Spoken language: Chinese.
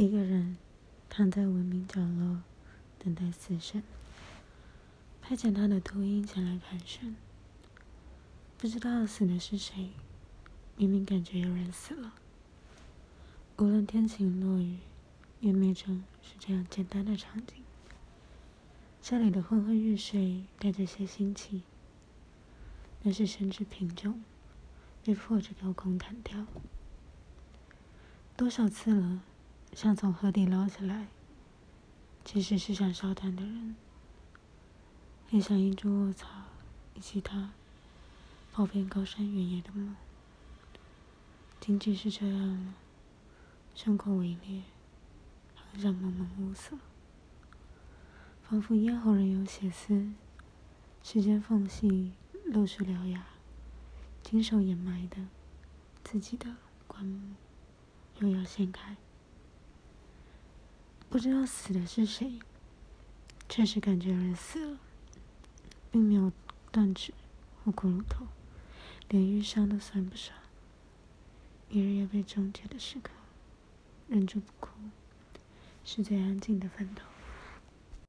一个人躺在文明角落，等待死神派遣他的秃鹰前来盘旋。不知道死的是谁，明明感觉有人死了。无论天晴落雨，也没成是这样简单的场景。这里的昏昏欲睡带着些腥气，那是身之贫穷，被迫着高空弹跳。多少次了？想从河底捞起来，其实是想烧炭的人，也想一株卧草，以及他跑遍高山原野的梦。仅仅是这样吗？胸口微裂，好像蒙蒙雾色，仿佛咽喉仍有血丝，时间缝隙露出獠牙，经受掩埋的自己的棺木又要掀开。不知道死的是谁，确实感觉人死了，并没有断指或骷髅头，连瘀伤都算不上。一日夜被终结的时刻，忍住不哭，是最安静的奋斗。